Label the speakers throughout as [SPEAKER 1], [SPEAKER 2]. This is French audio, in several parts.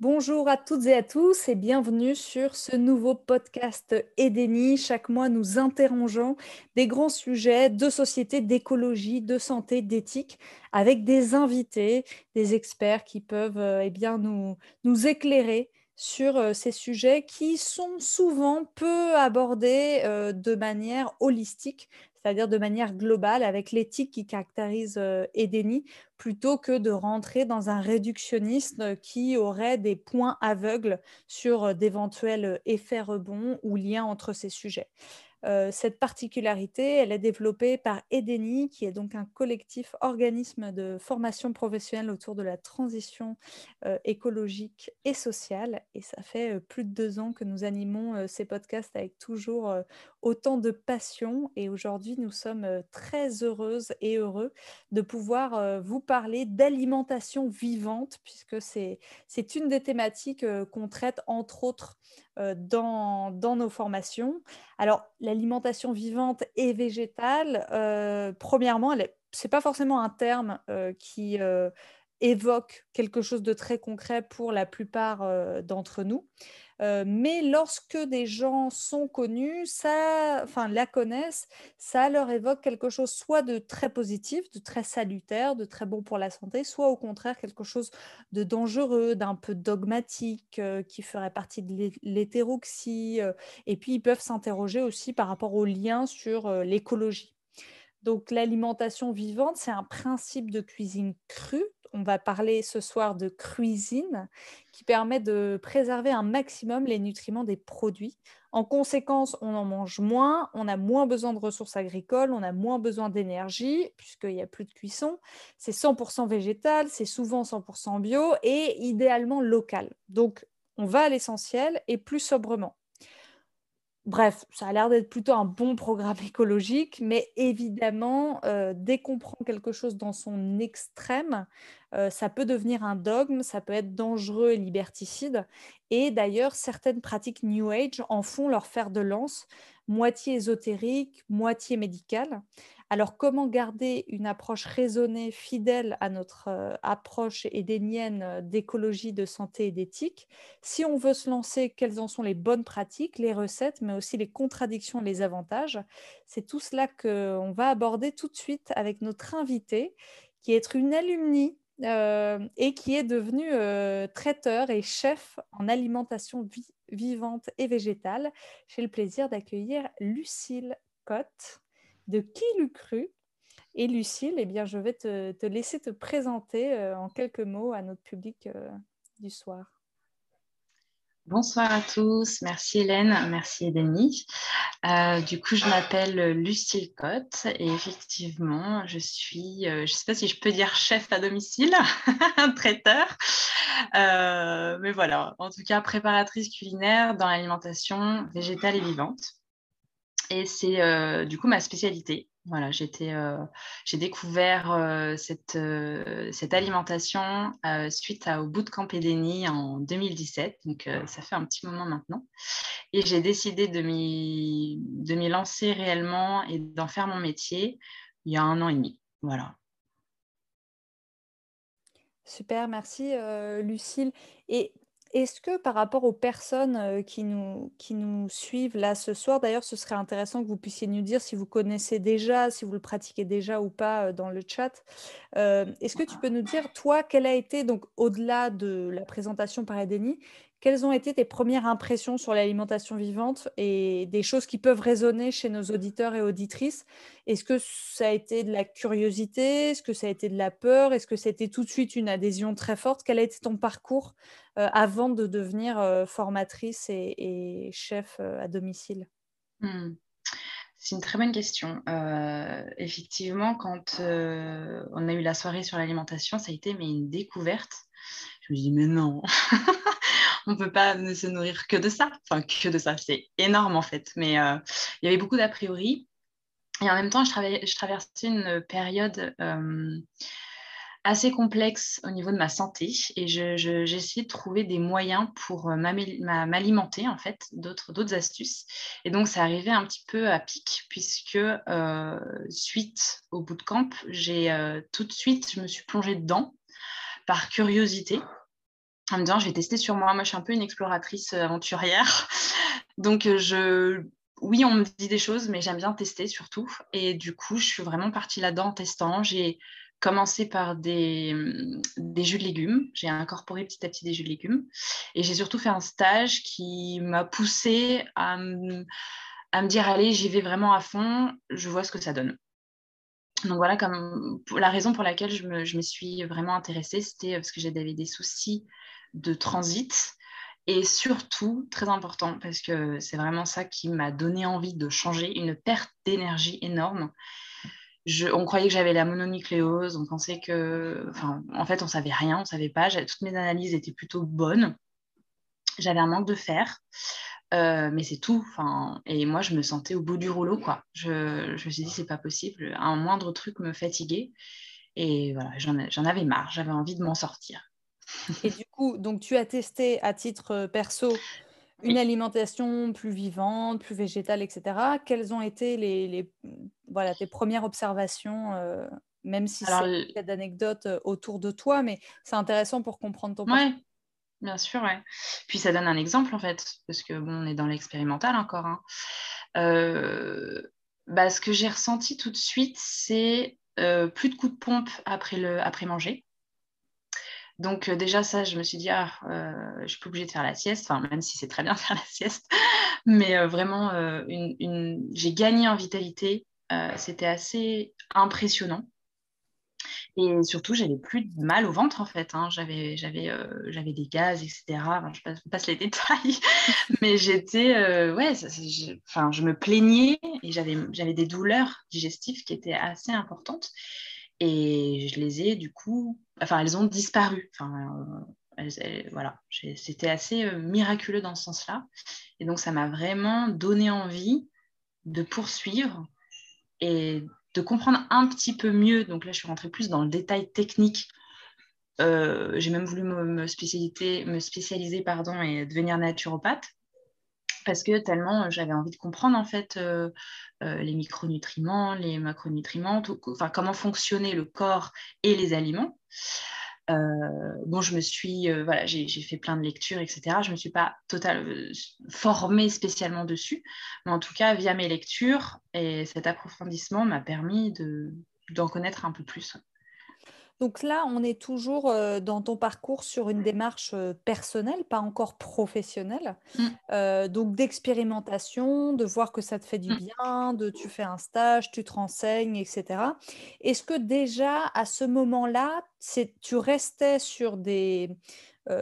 [SPEAKER 1] Bonjour à toutes et à tous et bienvenue sur ce nouveau podcast Edeni. Chaque mois, nous interrogeons des grands sujets de société, d'écologie, de santé, d'éthique, avec des invités, des experts qui peuvent euh, eh bien, nous, éclairer sur euh, ces sujets qui sont souvent peu abordés euh, de manière holistique, c'est-à-dire de manière globale, avec l'éthique qui caractérise euh, plutôt que de rentrer dans un réductionnisme qui aurait des points aveugles sur euh, d'éventuels effets rebonds ou liens entre ces sujets. Euh, cette particularité, elle est développée par EDENI, qui est donc un collectif organisme de formation professionnelle autour de la transition euh, écologique et sociale. Et ça fait euh, plus de deux ans que nous animons ces podcasts avec toujours autant de passion. Et aujourd'hui, nous sommes très heureuses et heureux de pouvoir vous parler d'alimentation vivante, puisque c'est une des thématiques qu'on traite entre autres dans, dans, nos formations. Alors, l'alimentation vivante et végétale, euh, premièrement, ce n'est pas forcément un terme euh, qui euh, évoque quelque chose de très concret pour la plupart d'entre nous. Euh, mais lorsque des gens sont connus, ça, enfin la connaissent, ça leur évoque quelque chose soit de très positif, de très salutaire, de très bon pour la santé, soit au contraire quelque chose de dangereux, d'un peu dogmatique, euh, qui ferait partie de l'hétéroxie. Euh, et puis ils peuvent s'interroger aussi par rapport au lien sur l'écologie. Donc l'alimentation vivante, c'est un principe de cuisine crue on va parler ce soir de cuisine qui permet de préserver un maximum les nutriments des produits. En conséquence, on en mange moins, on a moins besoin de ressources agricoles, on a moins besoin d'énergie puisqu'il n'y a plus de cuisson. C'est 100% végétal, c'est souvent 100% bio et idéalement local. Donc, on va à l'essentiel et plus sobrement. Bref, ça a l'air d'être plutôt un bon programme écologique, mais évidemment, euh, dès qu'on prend quelque chose dans son extrême, euh, ça peut devenir un dogme, ça peut être dangereux et liberticide. Et d'ailleurs, certaines pratiques New Age en font leur fer de lance, moitié ésotérique, moitié médicale. Alors, comment garder une approche raisonnée, fidèle à notre euh, approche édénienne euh, d'écologie, de santé et d'éthique? Si on veut se lancer, quelles en sont les bonnes pratiques, les recettes, mais aussi les contradictions, les avantages? C'est tout cela qu'on va aborder tout de suite avec notre invité, qui est une alumni euh, et qui est devenue traiteur et chef en alimentation vivante et végétale. J'ai le plaisir d'accueillir Lucille Cotte de Qui l'eût cru? Et Lucille, eh bien, je vais te, laisser te présenter euh, en quelques mots à notre public euh, du soir.
[SPEAKER 2] Bonsoir à tous, merci Hélène, merci Denis. Euh, du coup, je m'appelle Lucille Cotte et effectivement, je suis, je ne sais pas si je peux dire chef à domicile, traiteur, mais voilà, en tout cas préparatrice culinaire dans l'alimentation végétale et vivante. Et c'est euh, du coup ma spécialité. Voilà, euh, j'ai découvert euh, cette, cette, alimentation suite au bootcamp Edeni en 2017, donc ça fait un petit moment maintenant. Et j'ai décidé de m'y lancer réellement et d'en faire mon métier il y a un an et demi. Voilà.
[SPEAKER 1] Super, merci Lucille. Et est-ce que par rapport aux personnes qui nous, qui nous suivent là ce soir, d'ailleurs, ce serait intéressant que vous puissiez nous dire si vous connaissez déjà, si vous le pratiquez déjà ou pas dans le chat. Est-ce que tu peux nous dire, toi, quelle a été, donc au-delà de la présentation par Edeni, quelles ont été tes premières impressions sur l'alimentation vivante et des choses qui peuvent résonner chez nos auditeurs et auditrices? Est-ce que ça a été de la curiosité? Est-ce que ça a été de la peur? Est-ce que été tout de suite une adhésion très forte? Quel a été ton parcours avant de devenir euh, formatrice et, chef euh, à domicile?
[SPEAKER 2] Hmm. C'est une très bonne question. effectivement, quand on a eu la soirée sur l'alimentation, ça a été mais une découverte. Je me dis, mais non, on ne peut pas ne se nourrir que de ça. Enfin, que de ça, c'est énorme en fait. Mais euh, il y avait beaucoup d'a priori. Et en même temps, je, je traversais une période euh, assez complexe au niveau de ma santé et j'essayais de trouver des moyens pour euh, m'alimenter, en fait, d'autres astuces. Et donc, ça arrivait un petit peu à pic, puisque suite au bootcamp, j'ai tout de suite, je me suis plongée dedans par curiosité. en me disant, je vais tester sur moi. Moi, je suis un peu une exploratrice aventurière. Donc, je, oui, on me dit des choses, mais j'aime bien tester surtout. Et du coup, je suis vraiment partie là-dedans en testant. J'ai commencé par des, des, jus de légumes. J'ai incorporé petit à petit des jus de légumes. Et j'ai surtout fait un stage qui m'a poussée à, à me dire, allez, j'y vais vraiment à fond, je vois ce que ça donne. Donc voilà, comme la raison pour laquelle je me, je me suis vraiment intéressée, c'était parce que j'avais des soucis de transit. Et surtout, très important, parce que c'est vraiment ça qui m'a donné envie de changer, une perte d'énergie énorme. On croyait que j'avais la mononucléose, on pensait que, enfin, en fait, on savait rien, on savait pas. Toutes mes analyses étaient plutôt bonnes. J'avais un manque de fer. Euh, mais c'est tout. Et moi, je me sentais au bout du rouleau, quoi. Je, je me suis dit, c'est pas possible. Un moindre truc me fatiguait. Et voilà, j'en avais marre. J'avais envie de m'en sortir.
[SPEAKER 1] Et du coup, donc tu as testé à titre euh, perso une alimentation plus vivante, plus végétale, etc. Quelles ont été les, les voilà, tes premières observations, euh, même si c'est a d'anecdotes autour de toi, mais c'est intéressant pour comprendre ton
[SPEAKER 2] parcours. Bien sûr, ouais. Puis ça donne un exemple en fait, parce que bon, on est dans l'expérimental encore. Hein. Euh, bah, ce que j'ai ressenti tout de suite, c'est euh, plus de coups de pompe après, le, après manger. Donc euh, déjà ça, je me suis dit, ah, je suis pas obligée de faire la sieste, enfin, même si c'est très bien de faire la sieste, mais vraiment, une... j'ai gagné en vitalité. C'était assez impressionnant. Et surtout, j'avais plus de mal au ventre, en fait. Hein. J'avais, j'avais, euh, j'avais des gaz, etc. je passe, les détails. Mais j'étais... Euh, ouais, enfin, je me plaignais et j'avais, j'avais des douleurs digestives qui étaient assez importantes. Et je les ai, du coup... Enfin, elles ont disparu. Enfin, euh, voilà. C'était assez miraculeux dans ce sens-là. Et donc, ça m'a vraiment donné envie de poursuivre et de comprendre un petit peu mieux. Donc là, je suis rentrée plus dans le détail technique. Euh, j'ai même voulu me, spécialiser, me spécialiser pardon, et devenir naturopathe parce que tellement j'avais envie de comprendre en fait euh, euh, les micronutriments, les macronutriments, enfin, comment fonctionnait le corps et les aliments. Euh, bon, je me suis, euh, voilà, j'ai fait plein de lectures, etc. Je ne me suis pas euh, formée spécialement dessus, mais en tout cas, via mes lectures et cet approfondissement m'a permis d'en connaître un peu plus.
[SPEAKER 1] Donc là, on est toujours dans ton parcours sur une démarche personnelle, pas encore professionnelle. Mmh. Euh, donc d'expérimentation, de voir que ça te fait du mmh. bien, de tu fais un stage, tu te renseignes, etc. Est-ce que déjà à ce moment-là, tu restais sur des,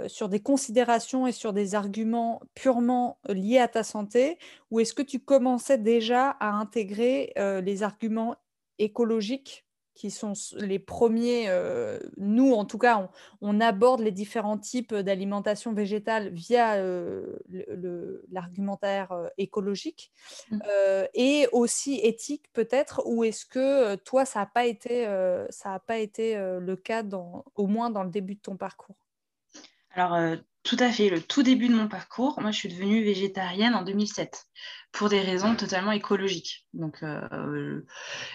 [SPEAKER 1] sur des considérations et sur des arguments purement liés à ta santé, ou est-ce que tu commençais déjà à intégrer les arguments écologiques qui sont les premiers, euh, nous en tout cas, on, aborde les différents types d'alimentation végétale via euh, l'argumentaire euh, écologique mmh. et aussi éthique peut-être, ou est-ce que toi, ça n'a pas été, ça a pas été le cas, dans, au moins dans le début de ton parcours?
[SPEAKER 2] Alors, tout à fait. Le tout début de mon parcours, moi, je suis devenue végétarienne en 2007 pour des raisons totalement écologiques. Donc, euh,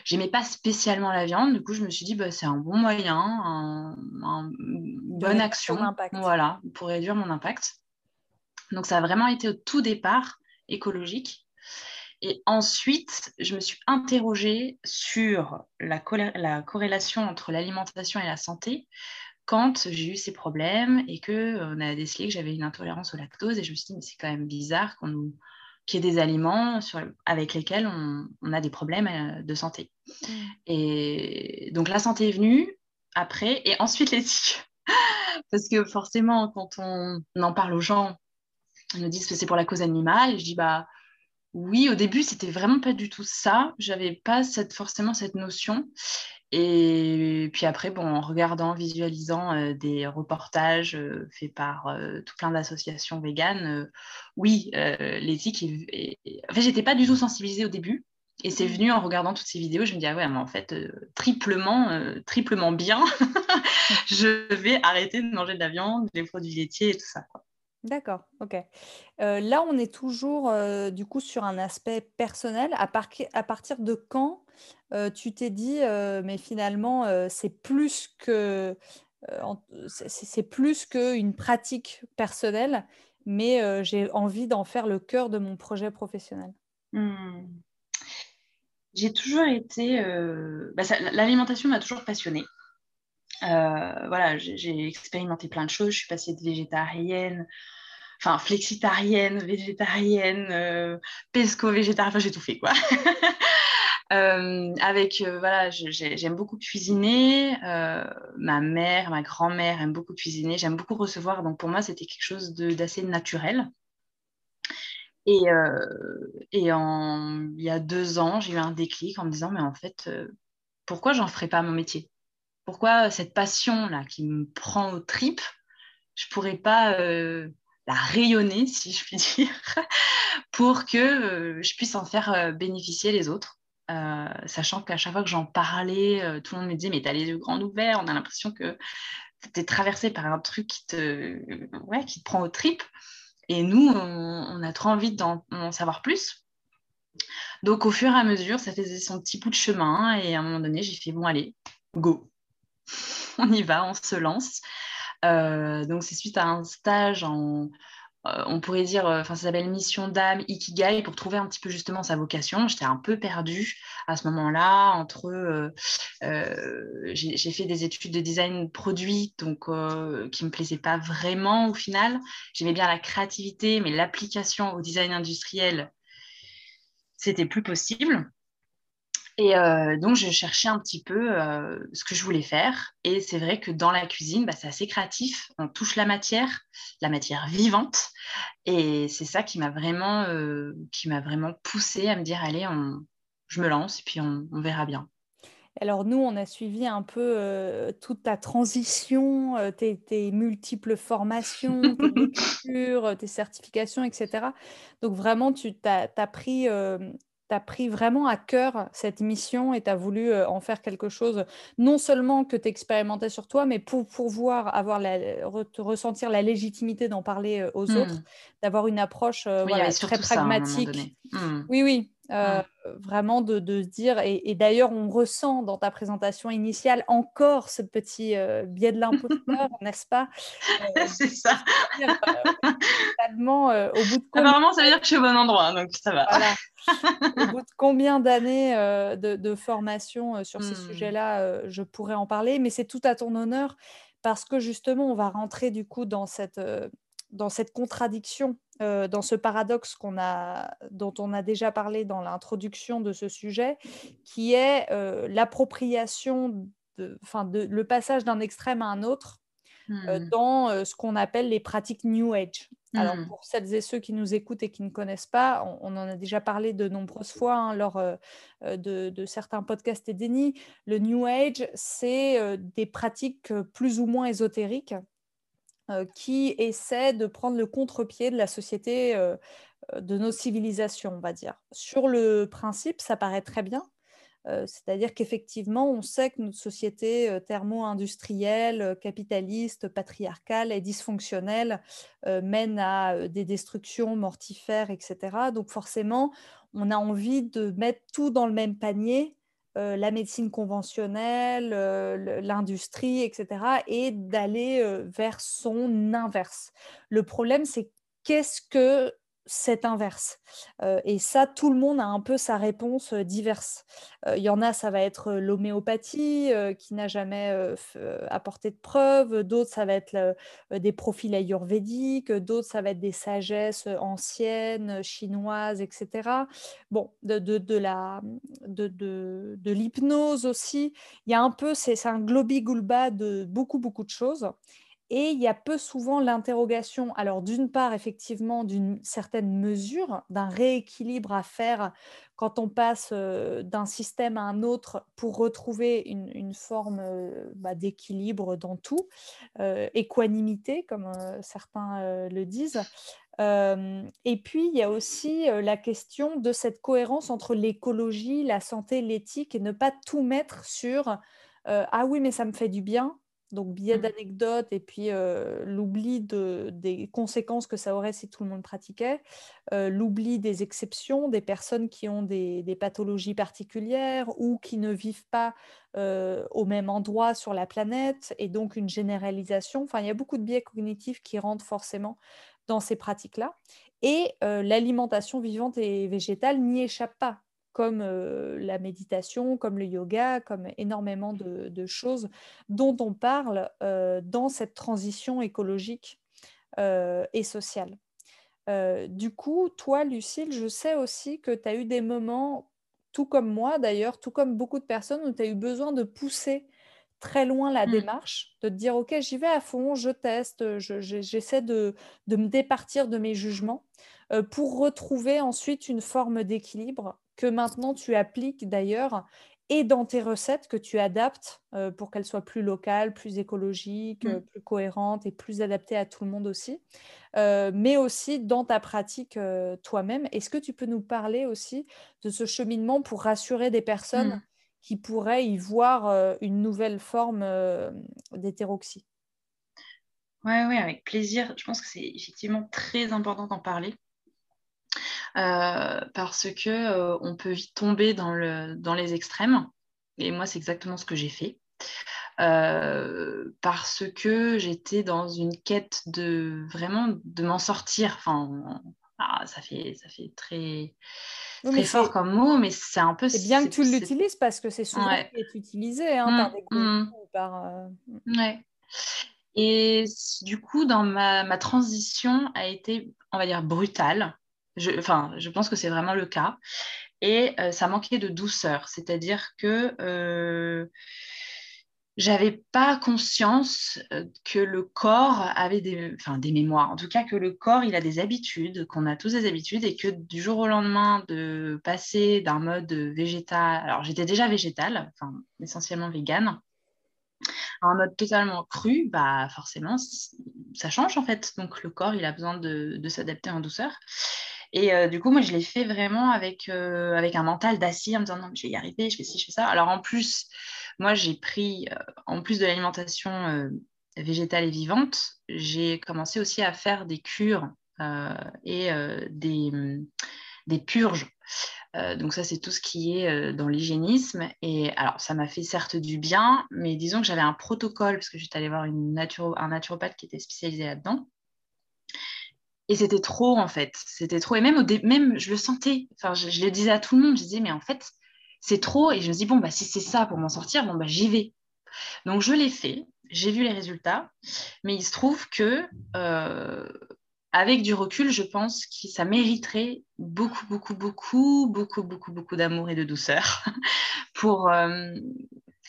[SPEAKER 2] j'aimais pas spécialement la viande. Du coup, je me suis dit, bah, c'est un bon moyen, une bonne action, voilà, pour réduire mon impact. Donc, ça a vraiment été au tout départ écologique. Et ensuite, je me suis interrogée sur la, la corrélation entre l'alimentation et la santé quand j'ai eu ces problèmes et qu'on a décelé que j'avais une intolérance au lactose. Et je me suis dit, mais c'est quand même bizarre qu'on nous qu'il y ait des aliments avec lesquels on, a des problèmes euh, de santé. Mm. Et donc la santé est venue après, et ensuite l'éthique. Parce que forcément, quand on, en parle aux gens, ils nous disent que c'est pour la cause animale. Et je dis, bah oui, au début, c'était vraiment pas du tout ça. J'avais pas cette, forcément cette notion. Et puis après, bon, en regardant, visualisant euh, des reportages euh, faits par euh, tout plein d'associations véganes, oui, l'éthique est, En fait, j'étais pas du tout sensibilisée au début. Et c'est mmh. venu en regardant toutes ces vidéos, je me dis, ah ouais, mais en fait, triplement, triplement bien, je vais arrêter de manger de la viande, des produits laitiers et tout ça.
[SPEAKER 1] D'accord, ok. là, on est toujours du coup sur un aspect personnel. À, partir de quand tu t'es dit, mais finalement, c'est plus que c'est plus qu'une pratique personnelle, mais j'ai envie d'en faire le cœur de mon projet professionnel? Hmm.
[SPEAKER 2] J'ai toujours été. Bah, l'alimentation m'a toujours passionnée. Voilà, j'ai expérimenté plein de choses. Je suis passée de végétarienne, enfin flexitarienne, végétarienne, pesco végétarienne, enfin j'ai tout fait quoi. Euh, avec, euh, voilà, j'aime beaucoup cuisiner. Euh, ma mère, ma grand-mère aiment beaucoup cuisiner. J'aime beaucoup recevoir. Donc, pour moi, c'était quelque chose d'assez naturel. Et, et il y a deux ans, j'ai eu un déclic en me disant, mais en fait, pourquoi j'en ferais pas mon métier? Pourquoi cette passion-là qui me prend aux tripes, je pourrais pas la rayonner, si je puis dire, pour que je puisse en faire bénéficier les autres euh, sachant qu'à chaque fois que j'en parlais, euh, tout le monde me disait Mais t'as les yeux grands ouverts, on a l'impression que tu es traversé par un truc qui te prend aux tripes. Et nous, on, a trop envie d'en savoir plus. Donc, au fur et à mesure, ça faisait son petit bout de chemin. Et à un moment donné, j'ai fait Bon, allez, go. on y va, on se lance. Euh, donc, c'est suite à un stage euh, on pourrait dire, euh, enfin, ça s'appelle Mission d'âme, Ikigai, pour trouver un petit peu justement sa vocation. J'étais un peu perdue à ce moment-là, entre. J'ai fait des études de design produit, donc qui ne me plaisaient pas vraiment au final. J'aimais bien la créativité, mais l'application au design industriel, c'était plus possible. Et euh, donc, je cherchais un petit peu euh, ce que je voulais faire. Et c'est vrai que dans la cuisine, bah, c'est assez créatif. On touche la matière, la matière vivante. Et c'est ça qui m'a vraiment, euh, qui m'a vraiment poussée à me dire, allez, on, je me lance et puis on, verra bien.
[SPEAKER 1] Alors nous, on a suivi un peu toute ta transition, tes, tes, multiples formations, tes lectures, tes certifications, etc. Donc vraiment, tu as, as pris tu as pris vraiment à cœur cette mission et tu as voulu euh, en faire quelque chose, non seulement que tu expérimentais sur toi, mais pour pouvoir avoir la, ressentir la légitimité d'en parler euh, aux autres, mmh. d'avoir une approche euh, très pragmatique. Mmh. Oui, oui. Mmh. Vraiment de, se dire, et, d'ailleurs on ressent dans ta présentation initiale encore ce petit biais de l'imposteur, n'est-ce pas?
[SPEAKER 2] C'est ça. au bout de Apparemment, ça veut dire que je suis au bon endroit, donc ça va.
[SPEAKER 1] au bout de combien d'années de, formation sur ces mmh. sujets-là, je pourrais en parler, mais c'est tout à ton honneur parce que justement, on va rentrer du coup dans cette, dans cette contradiction euh, dans ce paradoxe a, dont on a déjà parlé dans l'introduction de ce sujet, qui est euh, l'appropriation, enfin, le passage d'un extrême à un autre euh, mmh. dans ce qu'on appelle les pratiques New Age. Alors, mmh. pour celles et ceux qui nous écoutent et qui ne connaissent pas, on, en a déjà parlé de nombreuses fois hein, lors de, de, certains podcasts et dénis. Le New Age, c'est des pratiques plus ou moins ésotériques qui essaie de prendre le contre-pied de la société, euh, euh, de nos civilisations, on va dire. Sur le principe, ça paraît très bien. C'est-à-dire qu'effectivement, on sait que notre société thermo-industrielle, capitaliste, patriarcale et dysfonctionnelle mène à des destructions mortifères, etc. Donc forcément, on a envie de mettre tout dans le même panier euh, la médecine conventionnelle, euh, l'industrie, etc., et d'aller euh, vers son inverse. Le problème, c'est qu'est-ce que cet inverse. Euh, et ça, tout le monde a un peu sa réponse euh, diverse. Euh, il y en a, ça va être l'homéopathie qui n'a jamais apporté de preuves. D'autres, ça va être des profils ayurvédiques. D'autres, ça va être des sagesses anciennes, chinoises, etc. Bon, de, de, de la, de, de l'hypnose aussi. Il y a un peu, c'est un globi-goulba de beaucoup, beaucoup de choses. Et il y a peu souvent l'interrogation, alors d'une part, effectivement, d'une certaine mesure, d'un rééquilibre à faire quand on passe d'un système à un autre pour retrouver une, forme bah, d'équilibre dans tout, équanimité, comme certains le disent. et puis, il y a aussi la question de cette cohérence entre l'écologie, la santé, l'éthique, et ne pas tout mettre sur Ah oui, mais ça me fait du bien, donc biais
[SPEAKER 2] Mmh.
[SPEAKER 1] d'anecdotes et puis euh, l'oubli de, des conséquences que ça aurait si tout le monde pratiquait, euh, l'oubli des exceptions, des personnes qui ont des, des pathologies particulières ou qui ne vivent pas euh, au même endroit sur la planète, et donc une généralisation. Enfin, il y a beaucoup de biais cognitifs qui rentrent forcément dans ces pratiques-là. Et l'alimentation vivante et végétale n'y échappe pas comme euh, la méditation, comme le yoga, comme énormément de, de choses dont on parle euh, dans cette transition écologique euh, et sociale. Du coup, toi, Lucille, je sais aussi que tu as eu des moments, tout comme moi d'ailleurs, tout comme beaucoup de personnes, où tu as eu besoin de pousser très loin la
[SPEAKER 2] Mmh.
[SPEAKER 1] démarche, de te dire, OK, j'y vais à fond, je teste, je- je- j'essaie de, de me départir de mes jugements euh, pour retrouver ensuite une forme d'équilibre que maintenant tu appliques d'ailleurs et dans tes recettes que tu adaptes euh, pour qu'elles soient plus locales, plus écologiques, euh,
[SPEAKER 2] Mmh.
[SPEAKER 1] plus cohérentes et plus adaptées à tout le monde aussi, Euh, mais aussi dans ta pratique euh, toi-même. Est-ce que tu peux nous parler aussi de ce cheminement pour rassurer des personnes
[SPEAKER 2] Mmh.
[SPEAKER 1] qui pourraient y voir euh, une nouvelle forme euh, d'hétéroxie?
[SPEAKER 2] Ouais, ouais, avec plaisir. Je pense que c'est effectivement très important d'en parler euh, parce que euh, on peut vite tomber dans le, dans les extrêmes. Et moi, c'est exactement ce que j'ai fait. Euh, parce que j'étais dans une quête de vraiment de m'en sortir. Enfin, ah, ça fait ça fait très très fort comme mot, mais c'est un peu
[SPEAKER 1] c'est bien que tu l'utilises parce que c'est souvent
[SPEAKER 2] ouais.
[SPEAKER 1] ce qui est utilisé hein, par des gourous
[SPEAKER 2] mm,
[SPEAKER 1] ou par... euh,
[SPEAKER 2] ouais. Et du coup, dans ma, ma transition a été, on va dire, brutale. Je, enfin, je pense que c'est vraiment le cas. Et euh, ça manquait de douceur. C'est-à-dire que euh, j'avais pas conscience euh, que le corps avait des, mémoires. En tout cas, que le corps, il a des habitudes, qu'on a tous des habitudes, et que du jour au lendemain, de passer d'un mode végétal. Alors, j'étais déjà végétale, essentiellement végane un mode totalement cru, bah forcément, ça change en fait. Donc le corps, il a besoin de s'adapter en douceur. Et euh, du coup, moi, je l'ai fait vraiment avec, euh, avec un mental d'acier en me disant non, je vais y arriver, je fais ci, je fais ça. Alors en plus, moi, j'ai pris, euh, en plus de l'alimentation végétale et vivante, j'ai commencé aussi à faire des cures et des, des purges donc ça, c'est tout ce qui est dans l'hygiénisme. Et alors, ça m'a fait certes du bien, mais disons que j'avais un protocole, parce que j'étais allée voir un naturopathe qui était spécialisé là-dedans. Et c'était trop, en fait. C'était trop. Et même, au même je le sentais. Je, le disais à tout le monde. Je disais, mais en fait, c'est trop. Et je me dis, bon, bah, si c'est ça pour m'en sortir, bon, bah, j'y vais. Donc, je l'ai fait. J'ai vu les résultats. Mais il se trouve que... Euh, avec du recul, je pense que ça mériterait beaucoup, beaucoup, beaucoup, beaucoup, beaucoup, beaucoup d'amour et de douceur pour euh,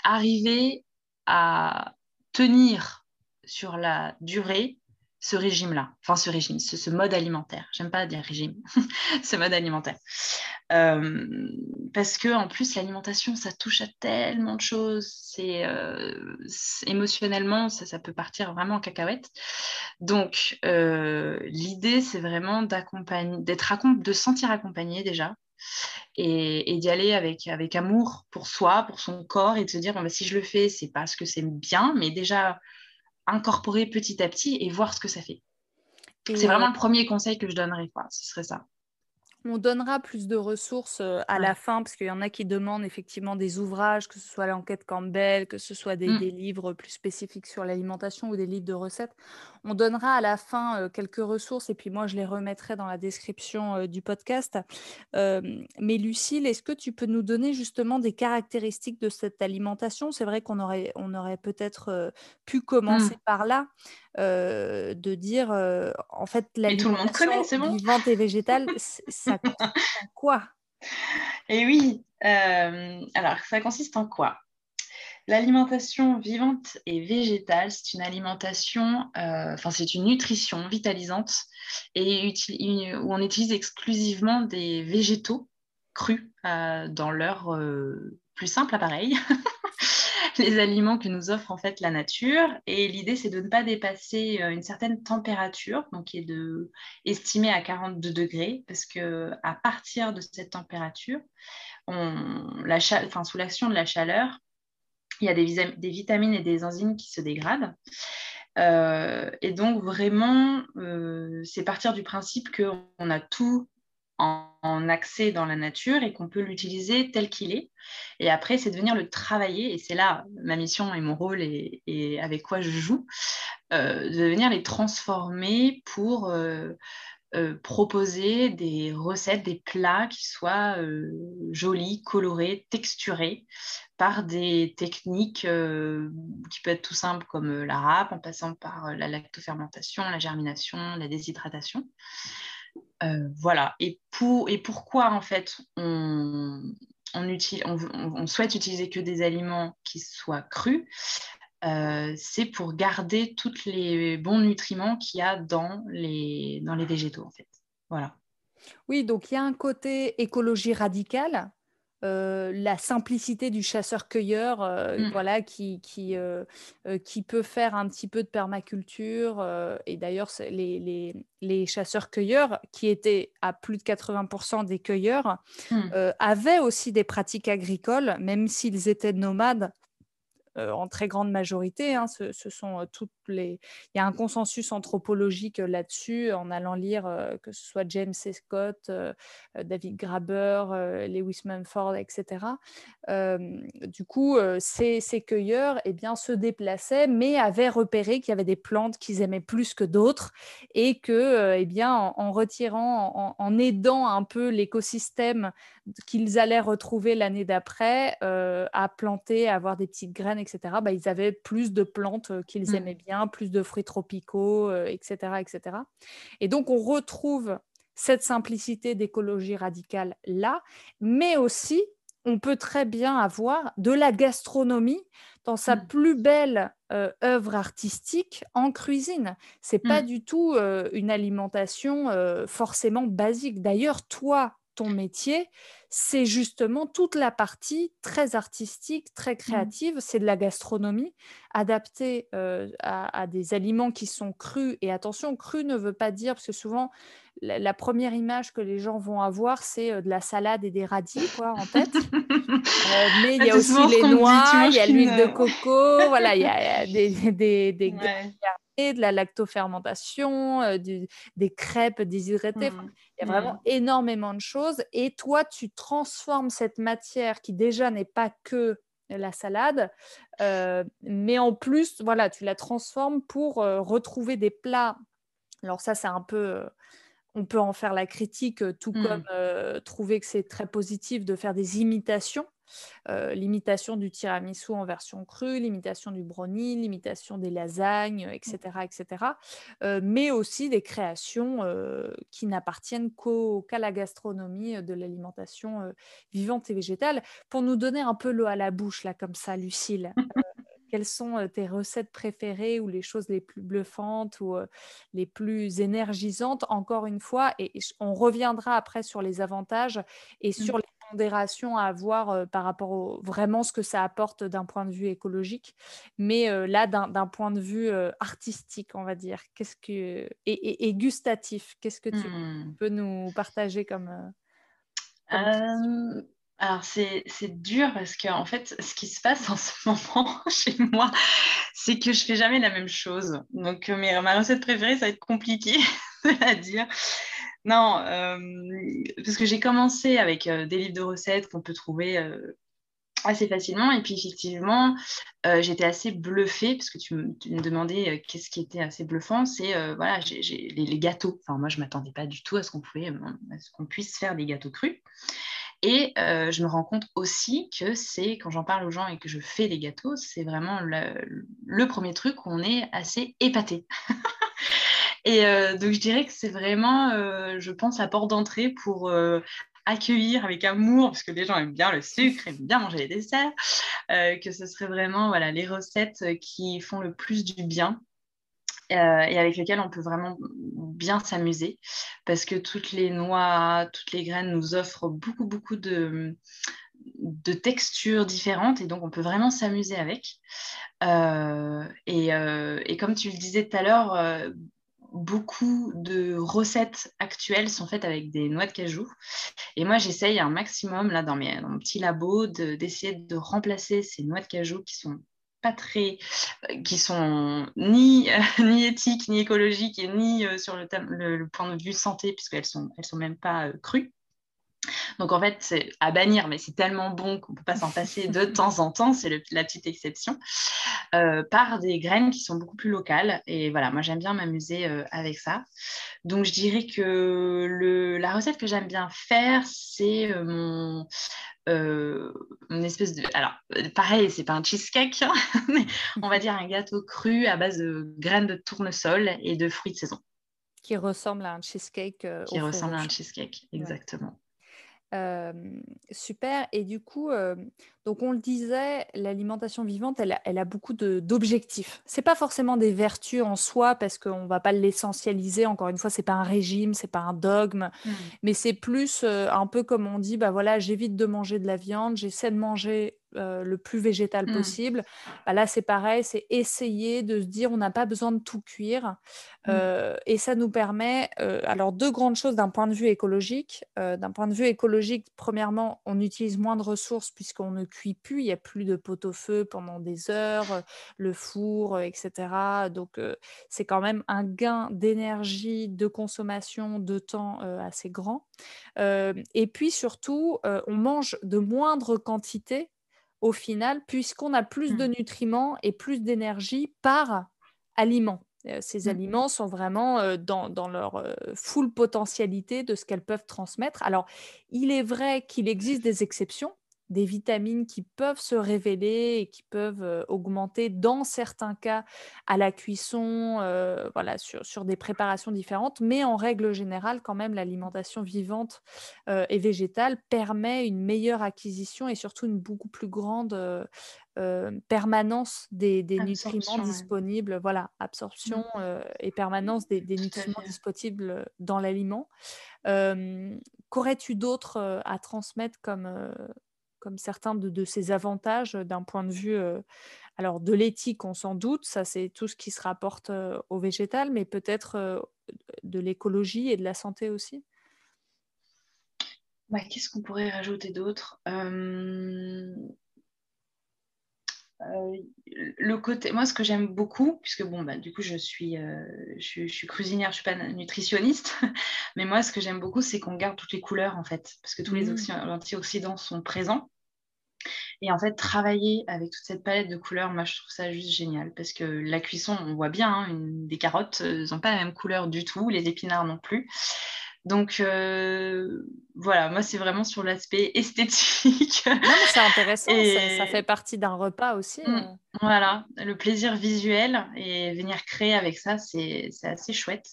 [SPEAKER 2] arriver à tenir sur la durée ce régime-là, enfin ce régime, ce, mode alimentaire. J'aime pas dire régime, ce mode alimentaire. Euh, parce que en plus l'alimentation ça touche à tellement de choses c'est euh, émotionnellement ça, ça, peut partir vraiment en cacahuète donc euh, l'idée c'est vraiment d'accompagner d'être de se sentir accompagné déjà et, d'y aller avec, avec amour pour soi pour son corps et de se dire bah, si je le fais c'est parce que c'est bien mais déjà incorporer petit à petit et voir ce que ça fait. C'est vraiment le premier conseil que je donnerais quoi. Ce serait ça
[SPEAKER 1] on donnera plus de ressources à ouais. la fin, parce qu'il y en a qui demandent effectivement des ouvrages, que ce soit l'enquête Campbell, que ce soit des, mmh. des, livres plus spécifiques sur l'alimentation ou des livres de recettes. On donnera à la fin euh, quelques ressources et puis moi, je les remettrai dans la description euh, du podcast. Euh, mais Lucille, est-ce que tu peux nous donner justement des caractéristiques de cette alimentation? C'est vrai qu'on aurait, on aurait peut-être pu commencer mmh. par là. Euh, de dire euh, en fait l'alimentation
[SPEAKER 2] bon.
[SPEAKER 1] vivante et végétale, ça quoi?
[SPEAKER 2] Et oui, euh, alors ça consiste en quoi? L'alimentation vivante et végétale, c'est une alimentation, enfin c'est une nutrition vitalisante et où on utilise exclusivement des végétaux crus dans leur plus simple appareil. les aliments que nous offre en fait la nature. Et l'idée, c'est de ne pas dépasser une certaine température, donc qui est de, estimée à 42 degrés, parce que à partir de cette température, on, la sous l'action de la chaleur, il y a des, vitamines et des enzymes qui se dégradent. Euh, et donc, vraiment, euh, c'est partir du principe qu'on a tout en, accès dans la nature et qu'on peut l'utiliser tel qu'il est. Et après, c'est de venir le travailler. Et c'est là ma mission et mon rôle et, avec quoi je joue, euh, de venir les transformer pour euh, proposer des recettes, des plats qui soient euh, jolis, colorés, texturés par des techniques euh, qui peuvent être tout simples comme la râpe, en passant par la lactofermentation, la germination, la déshydratation. Voilà. Et, pour, et pourquoi en fait on, on, souhaite utiliser que des aliments qui soient crus euh, c'est pour garder tous les bons nutriments qu'il y a dans les, dans les végétaux, en fait. Voilà.
[SPEAKER 1] Oui, donc il y a un côté écologie radicale, euh, la simplicité du chasseur-cueilleur, euh, mm. voilà, qui, qui, qui, peut faire un petit peu de permaculture. et d'ailleurs, les, les, les chasseurs-cueilleurs, qui étaient à plus de 80% des cueilleurs, mm. avaient aussi des pratiques agricoles, même s'ils étaient nomades. Euh, en très grande majorité. Hein, ce, sont euh, toutes les. Il y a un consensus anthropologique euh, là-dessus en allant lire que ce soit James. Scott, David Graber, Lewis Mumford, etc. du coup, ces, cueilleurs eh bien, se déplaçaient, mais avaient repéré qu'il y avait des plantes qu'ils aimaient plus que d'autres et que, eh bien, en, retirant, en, aidant un peu l'écosystème qu'ils allaient retrouver l'année d'après à planter, à avoir des petites graines, etc., bah, ils avaient plus de plantes euh, qu'ils mmh. aimaient bien, plus de fruits tropicaux, etc., euh, etc. Et donc, on retrouve cette simplicité d'écologie radicale là, mais aussi, on peut très bien avoir de la gastronomie dans sa mmh. plus belle euh, œuvre artistique en cuisine. C'est pas mmh. du tout une alimentation forcément basique. D'ailleurs, toi, ton métier, c'est justement toute la partie très artistique, très mmh. créative, c'est de la gastronomie adaptée euh, à, des aliments qui sont crus. Et attention, cru ne veut pas dire, parce que souvent, la, première image que les gens vont avoir, c'est euh, de la salade et des radis quoi, en tête. Euh, mais il y a aussi les noix, il y a l'huile de coco, voilà, il y a, des, des, des de la lactofermentation, euh, des crêpes déshydratées. Mmh. il y a vraiment mmh. énormément de choses. Et toi, tu transformes cette matière qui déjà n'est pas que la salade, euh, mais en plus, voilà, tu la transformes pour euh, retrouver des plats. Alors ça, c'est un peu on peut en faire la critique, tout mmh. comme trouver que c'est très positif de faire des imitations. Euh, l'imitation du tiramisu en version crue, l'imitation du brownie, l'imitation des lasagnes, etc. etc. Euh, mais aussi des créations euh, qui n'appartiennent qu'à la gastronomie de l'alimentation vivante et végétale. Pour nous donner un peu l'eau à la bouche, là, comme ça, Lucille. quelles sont tes recettes préférées ou les choses les plus bluffantes ou les plus énergisantes, encore une fois, et on reviendra après sur les avantages et mmh. sur les pondérations à avoir par rapport au vraiment ce que ça apporte d'un point de vue écologique, mais là d'un point de vue artistique, on va dire, qu'est-ce que et, gustatif, qu'est-ce que tu mmh. peux nous partager comme,
[SPEAKER 2] alors c'est dur parce que en fait ce qui se passe en ce moment chez moi c'est que je fais jamais la même chose. Donc ma recette préférée ça va être compliqué de la dire non, euh, parce que j'ai commencé avec euh, des livres de recettes qu'on peut trouver euh, assez facilement. Et puis effectivement, j'étais assez bluffée, parce que tu me, demandais qu'est-ce qui était assez bluffant, c'est voilà, les, gâteaux. Enfin, moi, je ne m'attendais pas du tout à ce qu'on puisse faire des gâteaux crus. Et je me rends compte aussi que c'est, quand j'en parle aux gens et que je fais des gâteaux, c'est vraiment le, premier truc où on est assez épaté. Et euh, donc, je dirais que c'est vraiment, euh, je pense, la porte d'entrée pour euh, accueillir avec amour, parce que les gens aiment bien le sucre, aiment bien manger les desserts, que ce serait vraiment voilà, les recettes qui font le plus du bien. et avec lesquelles on peut vraiment bien s'amuser parce que toutes les noix, toutes les graines nous offrent beaucoup, beaucoup de, de textures différentes et donc on peut vraiment s'amuser avec. et, et, comme tu le disais tout à l'heure, beaucoup de recettes actuelles sont faites avec des noix de cajou. Et moi, j'essaye un maximum, là, dans, mon petit labo, d'essayer de, remplacer ces noix de cajou qui sont pas très, euh, qui sont ni, ni éthiques, ni écologiques, et ni euh, sur le, point de vue santé, puisqu'elles sont, elles sont même pas crues. Donc en fait, c'est à bannir, mais c'est tellement bon qu'on ne peut pas s'en passer de temps en temps, c'est la petite exception, euh, par des graines qui sont beaucoup plus locales. Et voilà, moi j'aime bien m'amuser euh, avec ça. Donc je dirais que le, la recette que j'aime bien faire, c'est euh, mon... une espèce de... Alors, pareil, c'est pas un cheesecake, hein, mais on va dire un gâteau cru à base de graines de tournesol et de fruits de saison.
[SPEAKER 1] Qui ressemble à un cheesecake.
[SPEAKER 2] qui ressemble à un cheesecake, exactement
[SPEAKER 1] super. Et du coup, donc on le disait, l'alimentation vivante, elle a, elle a beaucoup d'objectifs. C'est pas forcément des vertus en soi parce qu'on va pas l'essentialiser. Encore une fois, c'est pas un régime, c'est pas un dogme, mmh. mais c'est plus un peu comme on dit, bah voilà, j'évite de manger de la viande, j'essaie de manger euh, le plus végétal mmh. possible. Bah, là, c'est pareil, c'est essayer de se dire on n'a pas besoin de tout cuire. Mmh. Euh, et ça nous permet, euh, alors, deux grandes choses d'un point de vue écologique. d'un point de vue écologique, premièrement, on utilise moins de ressources puisqu'on ne cuit plus, il n'y a plus de pot-au-feu pendant des heures, le four, etc. Donc, c'est quand même un gain d'énergie, de consommation, de temps assez grand. et puis surtout, on mange de moindres quantités au final, puisqu'on a plus de mmh. nutriments et plus d'énergie par aliment. Euh, ces mmh. aliments sont vraiment euh, dans, dans, leur euh, full potentialité de ce qu'elles peuvent transmettre. Alors, il est vrai qu'il existe des exceptions des vitamines qui peuvent se révéler et qui peuvent augmenter dans certains cas à la cuisson, voilà, sur, des préparations différentes. Mais en règle générale, quand même, l'alimentation vivante et végétale permet une meilleure acquisition et surtout une beaucoup plus grande permanence des, nutriments disponibles, voilà, absorption mmh. et permanence des, nutriments disponibles dans l'aliment. Qu'aurais-tu d'autre à transmettre comme, comme certains de, ces avantages d'un point de vue alors de l'éthique, on s'en doute, ça c'est tout ce qui se rapporte au végétal, mais peut-être de l'écologie et de la santé aussi
[SPEAKER 2] bah, Qu'est-ce qu'on pourrait rajouter d'autre? Le côté, moi, ce que j'aime beaucoup, puisque bon, bah, du coup, je suis, je, suis cuisinière, je suis pas nutritionniste, mais moi, ce que j'aime beaucoup, c'est qu'on garde toutes les couleurs en fait, parce que tous les mmh. antioxydants sont présents. Et en fait, travailler avec toute cette palette de couleurs, moi, je trouve ça juste génial. Parce que la cuisson, on voit bien, hein, des carottes, elles n'ont pas la même couleur du tout, les épinards non plus. Donc euh, voilà, moi c'est vraiment sur l'aspect esthétique.
[SPEAKER 1] c'est intéressant, ça, fait partie d'un repas aussi. Mm,
[SPEAKER 2] euh. Voilà, le plaisir visuel et venir créer avec ça, c'est assez chouette.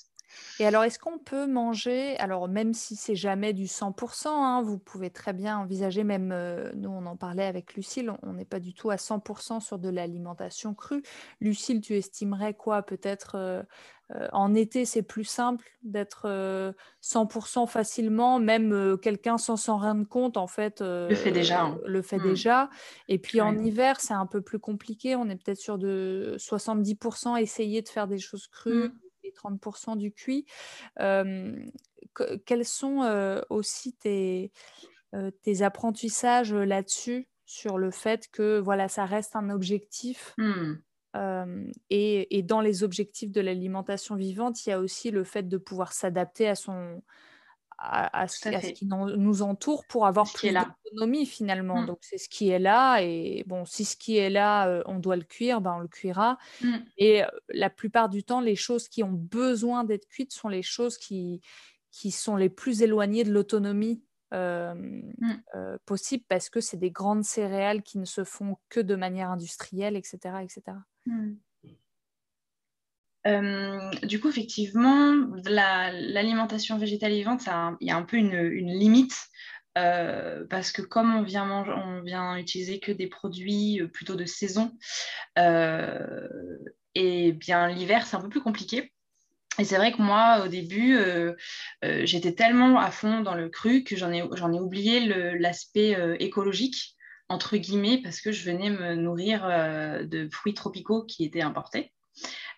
[SPEAKER 1] Et alors, est-ce qu'on peut manger, alors même si c'est jamais du 100%, hein, vous pouvez très bien envisager, même euh, nous on en parlait avec Lucille, on n'est pas du tout à 100% sur de l'alimentation crue. Lucille, tu estimerais quoi Peut-être euh, euh, en été, c'est plus simple d'être 100% facilement, même quelqu'un sans s'en rendre compte, en fait,
[SPEAKER 2] le fait déjà. Hein.
[SPEAKER 1] Le fait mmh. déjà. Et puis en hiver, c'est un peu plus compliqué. On est peut-être sur de 70% essayer de faire des choses crues. Mmh. 30% du cuit. quels sont aussi tes, tes apprentissages là-dessus, sur le fait que voilà, ça reste un objectif et, et, dans les objectifs de l'alimentation vivante, il y a aussi le fait de pouvoir s'adapter à son, à, ce, qui nous entoure pour avoir plus d'autonomie finalement. Mmh. Donc c'est ce qui est là et bon, si ce qui est là, euh, on doit le cuire, ben, on le cuira. Mmh. Et euh, la plupart du temps, les choses qui ont besoin d'être cuites sont les choses qui, qui sont les plus éloignées de l'autonomie euh, possible parce que c'est des grandes céréales qui ne se font que de manière industrielle, etc. etc.
[SPEAKER 2] Euh, du coup, effectivement, l'alimentation végétale vivante, il y a un peu une, limite euh, parce que comme on vient, manger, on vient utiliser que des produits euh, plutôt de saison, et bien l'hiver, c'est un peu plus compliqué. Et c'est vrai que moi, au début, j'étais tellement à fond dans le cru que j'en ai, ai, oublié l'aspect écologique, entre guillemets, parce que je venais me nourrir de fruits tropicaux qui étaient importés.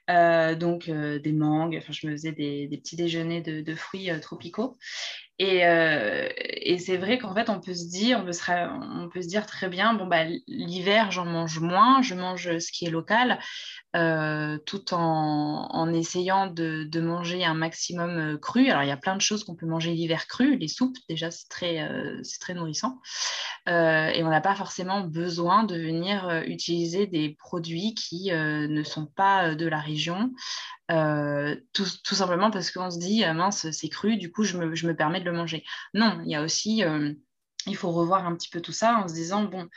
[SPEAKER 2] Donc des mangues, enfin je me faisais des, petits déjeuners de, fruits tropicaux. Et, et c'est vrai qu'en fait, on peut se dire, on peut se, dire très bien, bon bah l'hiver, j'en mange moins, je mange ce qui est local, tout en, en essayant de, manger un maximum cru. Alors il y a plein de choses qu'on peut manger l'hiver cru, les soupes déjà c'est très, c'est très nourrissant, et on n'a pas forcément besoin de venir utiliser des produits qui ne sont pas de la région. Euh, tout, simplement parce qu'on se dit, mince, c'est cru, du coup, je me, permets de manger. Non, il y a aussi, euh, il faut revoir un petit peu tout ça en se disant, bon,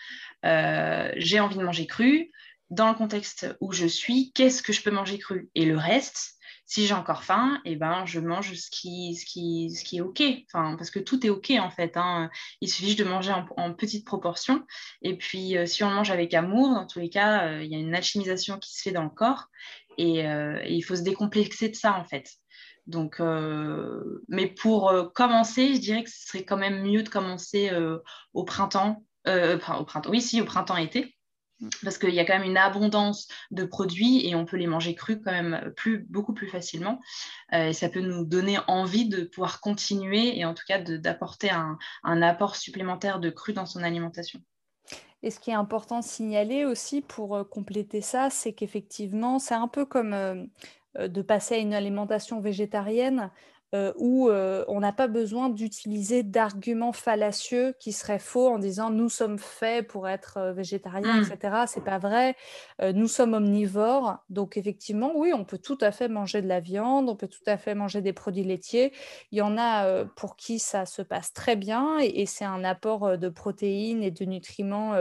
[SPEAKER 2] euh, j'ai envie de manger cru, dans le contexte où je suis, qu'est-ce que je peux manger cru? Et le reste, si j'ai encore faim, eh ben, je mange ce qui, ce qui, ce qui est OK. Enfin, parce que tout est OK en fait. Hein. Il suffit de manger en, en petites proportions. Et puis, si on mange avec amour, dans tous les cas, il y a une alchimisation qui se fait dans le corps. Euh, et, il faut se décomplexer de ça, en fait. Donc, euh, mais pour euh, commencer, je dirais que ce serait quand même mieux de commencer au printemps, au printemps, oui, si, au printemps-été, parce qu'il y a quand même une abondance de produits et on peut les manger crus quand même plus, beaucoup plus facilement. et ça peut nous donner envie de pouvoir continuer et en tout cas d'apporter un, un, apport supplémentaire de cru dans son alimentation.
[SPEAKER 1] Et ce qui est important de signaler aussi pour euh, compléter ça, c'est qu'effectivement, c'est un peu comme euh, euh, de passer à une alimentation végétarienne. Euh, où euh, on n'a pas besoin d'utiliser d'arguments fallacieux qui seraient faux en disant nous sommes faits pour être euh, végétariens, mmh. etc. C'est pas vrai. nous sommes omnivores, donc effectivement, oui, on peut tout à fait manger de la viande, on peut tout à fait manger des produits laitiers. Il y en a pour qui ça se passe très bien et, et c'est un apport de protéines et de nutriments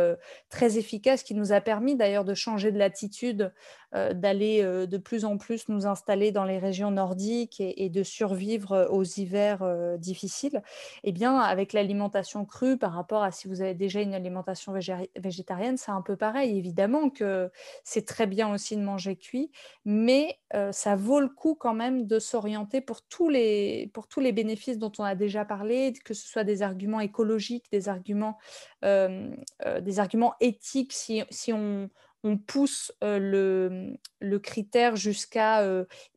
[SPEAKER 1] très efficace qui nous a permis d'ailleurs de changer de latitude d'aller de plus en plus nous installer dans les régions nordiques et, de survivre aux hivers difficiles, eh bien, avec l'alimentation crue par rapport à si vous avez déjà une alimentation végétarienne, c'est un peu pareil. Évidemment que c'est très bien aussi de manger cuit, mais ça vaut le coup quand même de s'orienter pour, tous les, pour tous les bénéfices dont on a déjà parlé, que ce soit des arguments écologiques, des arguments, des arguments éthiques, si, si on on pousse le, critère jusqu'à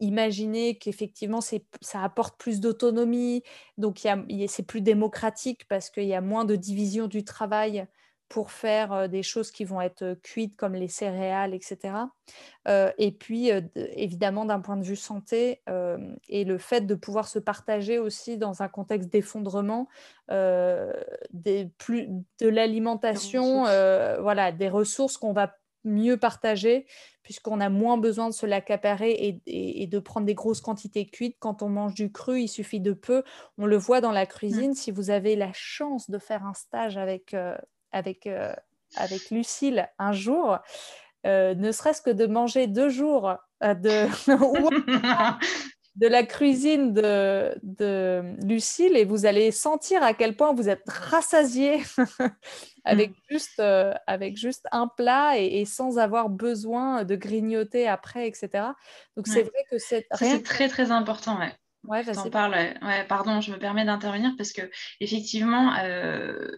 [SPEAKER 1] imaginer qu'effectivement ça apporte plus d'autonomie, donc c'est plus démocratique parce qu'il y a moins de division du travail pour faire des choses qui vont être cuites comme les céréales, etc. et puis, évidemment, d'un point de vue santé, et le fait de pouvoir se partager aussi dans un contexte d'effondrement des, plus, de l'alimentation, voilà, des ressources qu'on va mieux partager, puisqu'on a moins besoin de se l'accaparer et, de prendre des grosses quantités cuites. Quand on mange du cru, il suffit de peu. On le voit dans la cuisine. Si vous avez la chance de faire un stage avec, euh, avec, euh, avec Lucille un jour, euh, ne serait-ce que de manger deux jours de, de la cuisine de, de, Lucille et vous allez sentir à quel point vous êtes rassasié avec, mm. juste, euh, avec juste un plat et, sans avoir besoin de grignoter après, etc. Donc c'est vrai que c'est...
[SPEAKER 2] C'est très très important, ouais. Ouais, parle. Ouais, pardon, je me permets d'intervenir parce que effectivement, euh,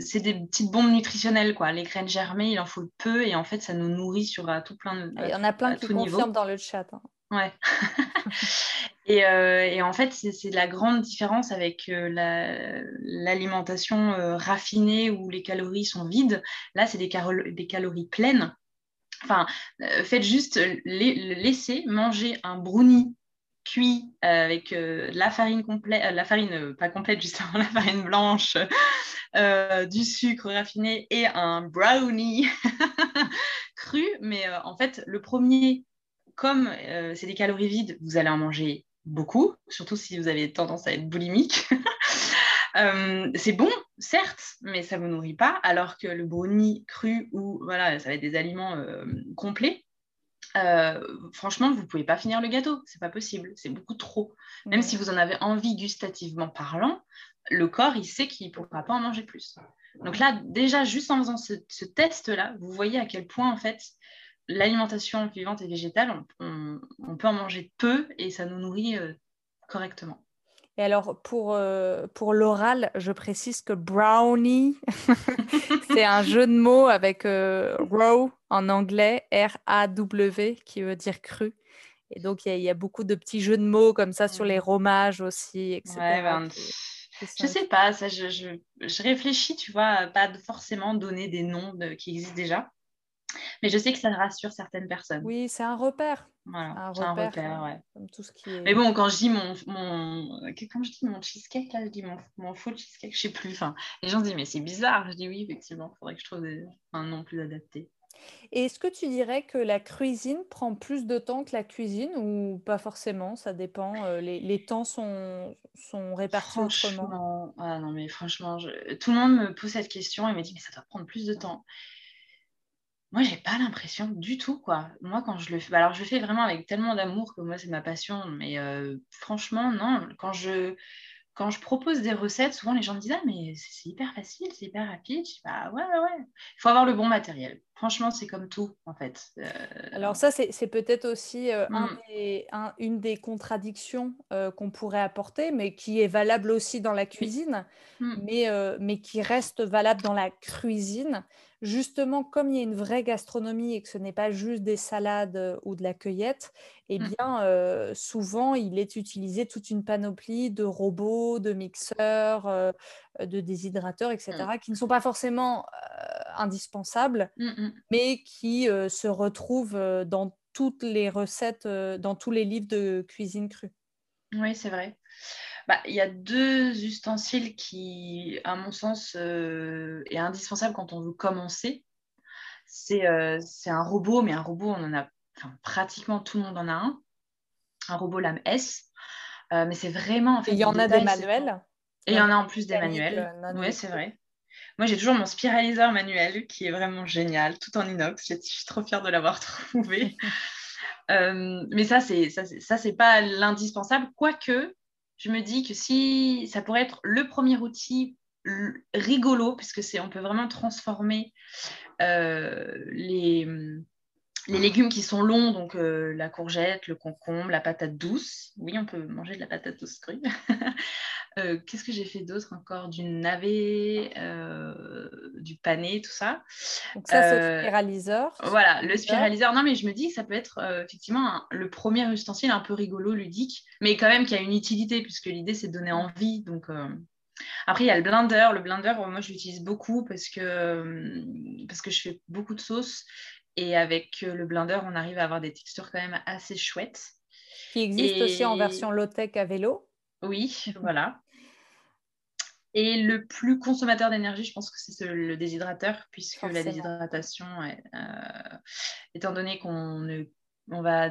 [SPEAKER 2] c'est des petites bombes nutritionnelles quoi. Les graines germées, il en faut peu et en fait, ça nous nourrit sur à tout plein de.
[SPEAKER 1] Il y en a plein qui confirment dans le chat. Hein.
[SPEAKER 2] Ouais. Euh, et, en fait, c'est la grande différence avec euh, l'alimentation euh, raffinée où les calories sont vides. Là, c'est des, des, calories pleines. Enfin, faites juste laisser manger un brownie cuit avec la farine complète, la farine pas complète justement, la farine blanche, du sucre raffiné et un brownie cru. Mais en fait, le premier comme euh, c'est des calories vides, vous allez en manger beaucoup, surtout si vous avez tendance à être boulimique. Euh, c'est bon, certes, mais ça ne vous nourrit pas, alors que le brownie cru ou voilà, ça va être des aliments euh, complets. franchement, vous ne pouvez pas finir le gâteau, c'est pas possible, c'est beaucoup trop. Même si vous en avez envie gustativement parlant, le corps, il sait qu'il ne pourra pas en manger plus. Donc là, déjà, juste en faisant ce, ce test-là, vous voyez à quel point, en fait, l'alimentation vivante et végétale, on, peut en manger peu et ça nous nourrit euh, correctement.
[SPEAKER 1] Et alors, pour, euh, pour l'oral, je précise que brownie, c'est un jeu de mots avec euh, raw en anglais, R-A-W, qui veut dire cru. Et donc, il y, a beaucoup de petits jeux de mots comme ça sur les romages aussi, etc.
[SPEAKER 2] Ben, je sais pas, ça, je, je, réfléchis, tu vois, pas forcément donner des noms qui existent déjà. Mais je sais que ça rassure certaines personnes.
[SPEAKER 1] Oui, c'est un repère.
[SPEAKER 2] Voilà, c'est un repère, ouais.
[SPEAKER 1] Comme tout ce qui est...
[SPEAKER 2] Mais bon, quand je dis mon, mon... Quand je dis mon cheesecake, là, je dis mon, mon faux cheesecake, je sais plus. Enfin, les gens disent, mais c'est bizarre. Je dis oui, effectivement, il faudrait que je trouve un nom plus adapté.
[SPEAKER 1] Et est-ce que tu dirais que la cuisine prend plus de temps que la cuisine ou pas forcément? Ça dépend. Euh, les, les, temps sont, sont répartis autrement.
[SPEAKER 2] Ah non, mais franchement, tout le monde me pose cette question et me dit, mais ça doit prendre plus de temps. Moi, j'ai pas l'impression du tout, quoi. Moi, quand je le fais, alors je le fais vraiment avec tellement d'amour que moi, c'est ma passion, mais franchement, non. Quand je, quand je propose des recettes, souvent les gens me disent Ah, mais c'est hyper facile, c'est hyper rapide. Je dis Bah ouais, ouais, ouais. Il faut avoir le bon matériel. Franchement, c'est comme tout, en fait. Euh,
[SPEAKER 1] alors, ça, c'est peut-être aussi euh, mm. une des contradictions qu'on pourrait apporter, mais qui est valable aussi dans la cuisine, mm. mais, mais qui reste valable dans la cuisine justement, comme il y a une vraie gastronomie et que ce n'est pas juste des salades euh, ou de la cueillette, eh mmh. bien, euh, souvent, il est utilisé toute une panoplie de robots, de mixeurs, euh, de déshydrateurs, etc., qui ne sont pas forcément indispensables, mmh, mais qui se retrouvent dans toutes les recettes, dans tous les livres de cuisine crue.
[SPEAKER 2] Oui, c'est vrai. Bah, il y a deux ustensiles qui, à mon sens, euh, est indispensable quand on veut commencer. Euh, c'est un robot, mais un robot, on en a pratiquement tout le monde en a un. Un robot lame S. Euh, mais c'est vraiment. En
[SPEAKER 1] fait, il y en a des manuels.
[SPEAKER 2] Et il y en a en plus des manuels. Oui, c'est vrai. Moi, j'ai toujours mon spiraliseur manuel qui est vraiment génial, tout en inox. Je suis trop fière de l'avoir trouvé. mais ça, c'est ça, c'est pas l'indispensable. Quoique, je me dis que si ça pourrait être le premier outil rigolo, puisque c'est on peut vraiment transformer euh, les, les légumes qui sont longs, donc euh, la courgette, le concombre, la patate douce. Oui, on peut manger de la patate douce crue. Euh, qu'est-ce que j'ai fait d'autre encore? Du navet, euh, du pané, tout ça.
[SPEAKER 1] Donc ça, c'est le spiraliseur.
[SPEAKER 2] Voilà, le spiraliseur. Non, mais je me dis que ça peut être effectivement le premier ustensile un peu rigolo, ludique, mais quand même qui a une utilité, puisque l'idée, c'est de donner envie. Donc... Après, il y a le blender. Le blender, moi, je l'utilise beaucoup parce que, parce que je fais beaucoup de sauces et avec euh, le blender, on arrive à avoir des textures quand même assez chouettes.
[SPEAKER 1] Qui existe aussi en version low-tech à vélo.
[SPEAKER 2] Oui, voilà. Et le plus consommateur d'énergie, je pense que c'est le déshydrateur, puisque la déshydratation, euh, étant donné qu'on on va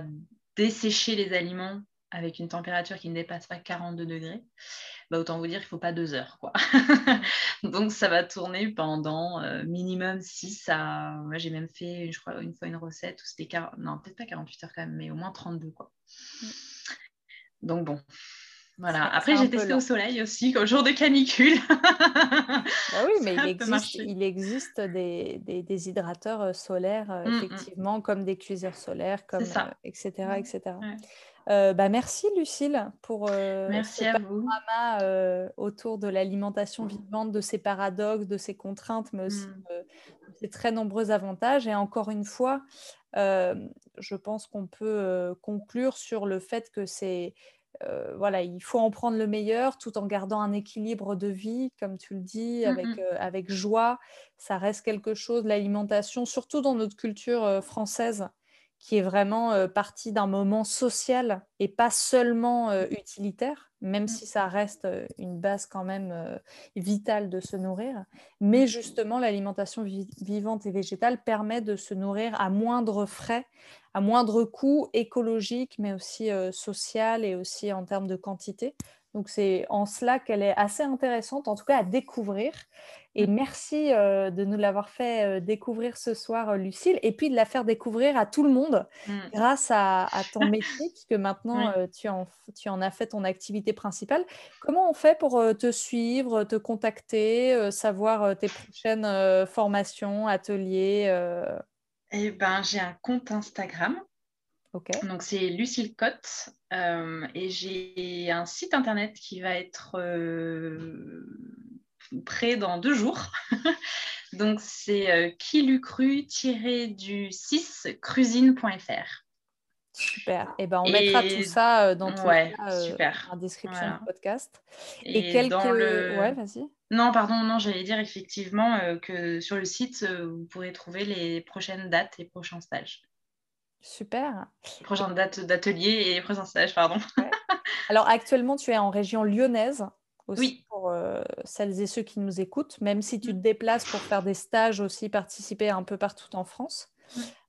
[SPEAKER 2] dessécher les aliments avec une température qui ne dépasse pas 42 degrés, bah, autant vous dire qu'il ne faut pas deux heures. Quoi. Donc ça va tourner pendant euh, minimum 6 à... Moi j'ai même fait, je crois, une fois une recette où c'était... Non, peut-être pas 48 heures quand même, mais au moins 32. Quoi. Mm. Donc bon. Voilà. Après, j'ai testé au soleil aussi, au jour de canicule.
[SPEAKER 1] bah oui, mais il existe, il existe, des, des, hydrateurs euh, solaires, euh, mm, mm. effectivement, comme des cuiseurs solaires, comme, etc. etc. Euh, bah, merci Lucille pour
[SPEAKER 2] merci
[SPEAKER 1] ce panorama euh, autour de l'alimentation vivante, de ses paradoxes, de ses contraintes, mais aussi mmh. de ses très nombreux avantages. Et encore une fois, je pense qu'on peut conclure sur le fait que c'est voilà, il faut en prendre le meilleur tout en gardant un équilibre de vie, comme tu le dis, mmh avec, avec joie. Ça reste quelque chose, l'alimentation, surtout dans notre culture française qui est vraiment partie d'un moment social et pas seulement euh, utilitaire, même mmh. si ça reste une base quand même vitale de se nourrir. Mais justement, l'alimentation vivante et végétale permet de se nourrir à moindre frais, à moindre coût écologique, mais aussi social et aussi en termes de quantité. Donc c'est en cela qu'elle est assez intéressante, en tout cas à découvrir. Et mmh. merci euh, de nous l'avoir fait euh, découvrir ce soir, euh, Lucille, et puis de la faire découvrir à tout le monde mmh. grâce à, ton métier, puisque maintenant tu, en, tu, en, as fait ton activité principale. Comment on fait pour te suivre, te contacter, savoir tes prochaines formations, ateliers
[SPEAKER 2] Eh ben, j'ai un compte Instagram donc c'est Lucille Cotte euh, et j'ai un site internet qui va être euh, prêt dans deux jours. Donc c'est euh, kilucru-du6cuisine.fr.
[SPEAKER 1] Super. Et eh ben, on mettra tout ça dans
[SPEAKER 2] ouais, super.
[SPEAKER 1] en description du podcast.
[SPEAKER 2] Et, quelques... Ouais, vas-y. Non, pardon, non, j'allais dire effectivement que sur le site, vous pourrez trouver les prochaines dates et prochains stages.
[SPEAKER 1] Super.
[SPEAKER 2] Les prochaines dates d'atelier et les prochains stages, pardon.
[SPEAKER 1] Alors actuellement, tu es en région lyonnaise aussi pour celles et ceux qui nous écoutent, même si tu te mmh. déplaces pour faire des stages aussi, participer un peu partout en France.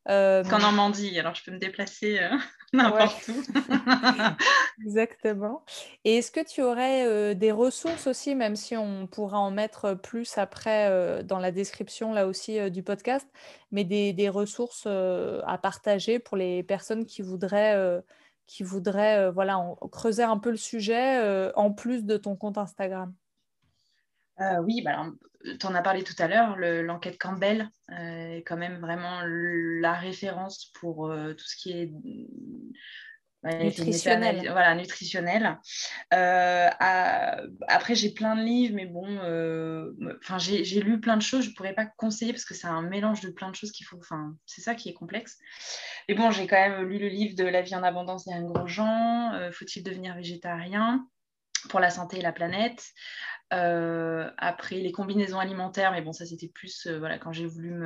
[SPEAKER 2] Euh... Qu'en Normandie, alors je peux me déplacer euh, n'importe où.
[SPEAKER 1] Exactement. Et est-ce que tu aurais euh, des ressources aussi, même si on pourra en mettre plus après euh, dans la description là aussi du podcast, mais des, des ressources à partager pour les personnes qui voudraient, qui voudraient voilà, creuser un peu le sujet en plus de ton compte Instagram?
[SPEAKER 2] Oui, bah tu en as parlé tout à l'heure, l'enquête Campbell euh, est quand même vraiment la référence pour euh, tout ce qui est
[SPEAKER 1] nutritionnel.
[SPEAKER 2] Voilà, nutritionnel. Euh, après, j'ai plein de livres, mais bon, enfin, j'ai lu plein de choses. Je ne pourrais pas conseiller parce que c'est un mélange de plein de choses qu'il faut. Enfin, c'est ça qui est complexe. Mais bon, j'ai quand même lu le livre de La vie en abondance d'Yann Grosjean. Faut-il devenir végétarien? Pour la santé et la planète euh, après, les combinaisons alimentaires, mais bon, ça c'était plus euh, voilà, quand j'ai voulu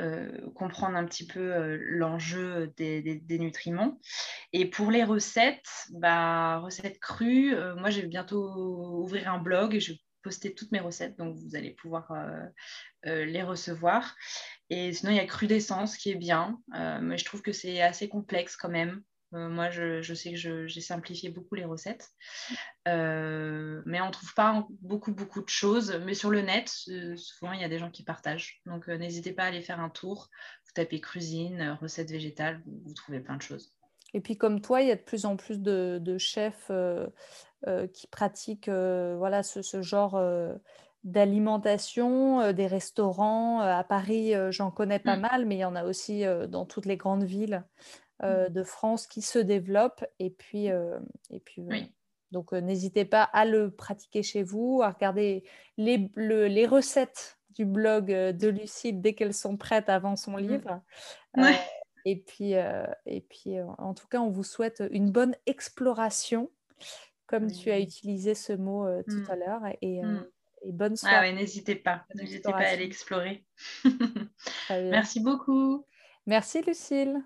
[SPEAKER 2] euh, comprendre un petit peu l'enjeu des, nutriments. Et pour les recettes, bah, recettes crues, moi je vais bientôt ouvrir un blog et je vais poster toutes mes recettes, donc vous allez pouvoir les recevoir. Et sinon, il y a Crudescence qui est bien, mais je trouve que c'est assez complexe quand même. Euh, moi, je, sais que j'ai simplifié beaucoup les recettes. Euh, mais on ne trouve pas beaucoup, beaucoup de choses. Mais sur le net, euh, souvent, il y a des gens qui partagent. Donc, n'hésitez pas à aller faire un tour. Vous tapez cuisine, recettes végétales, vous, trouvez plein de choses.
[SPEAKER 1] Et puis, comme toi, il y a de plus en plus de, chefs qui pratiquent voilà, ce, genre d'alimentation, des restaurants. à Paris, j'en connais pas mmh. mal, mais il y en a aussi dans toutes les grandes villes. Euh, mmh. de France qui se développe. Et puis, euh, et puis donc euh, n'hésitez pas à le pratiquer chez vous, à regarder les, les recettes du blog de Lucille dès qu'elles sont prêtes avant son mmh. livre. et puis, et puis en tout cas, on vous souhaite une bonne exploration, comme tu as utilisé ce mot tout mmh. à l'heure. Et, et bonne
[SPEAKER 2] ah soirée. n'hésitez pas, n'hésitez pas à aller explorer. Merci beaucoup.
[SPEAKER 1] Merci Lucille.